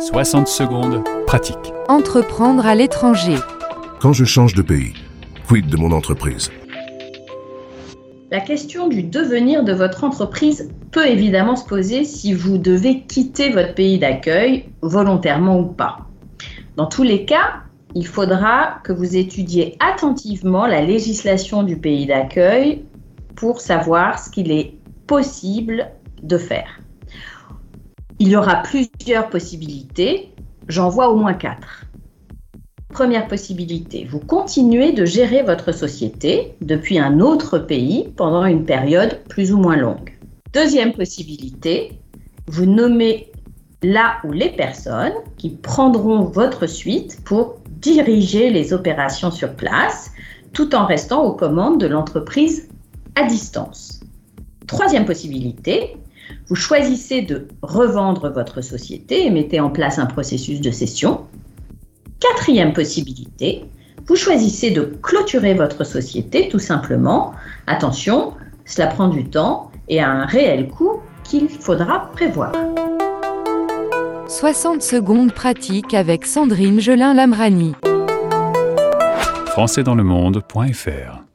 60 secondes, pratique. Entreprendre à l'étranger. Quand je change de pays, quid de mon entreprise? La question du devenir de votre entreprise peut évidemment se poser si vous devez quitter votre pays d'accueil, volontairement ou pas. Dans tous les cas, il faudra que vous étudiez attentivement la législation du pays d'accueil pour savoir ce qu'il est possible de faire. Il y aura plusieurs possibilités, j'en vois au moins quatre. Première possibilité, vous continuez de gérer votre société depuis un autre pays pendant une période plus ou moins longue. Deuxième possibilité, vous nommez là où les personnes qui prendront votre suite pour diriger les opérations sur place tout en restant aux commandes de l'entreprise à distance. Troisième possibilité, vous choisissez de revendre votre société et mettez en place un processus de cession. Quatrième possibilité, vous choisissez de clôturer votre société tout simplement. Attention, cela prend du temps et a un réel coût qu'il faudra prévoir. 60 secondes pratiques avec Sandrine Gelin-Lamrani. françaisdanslemonde.fr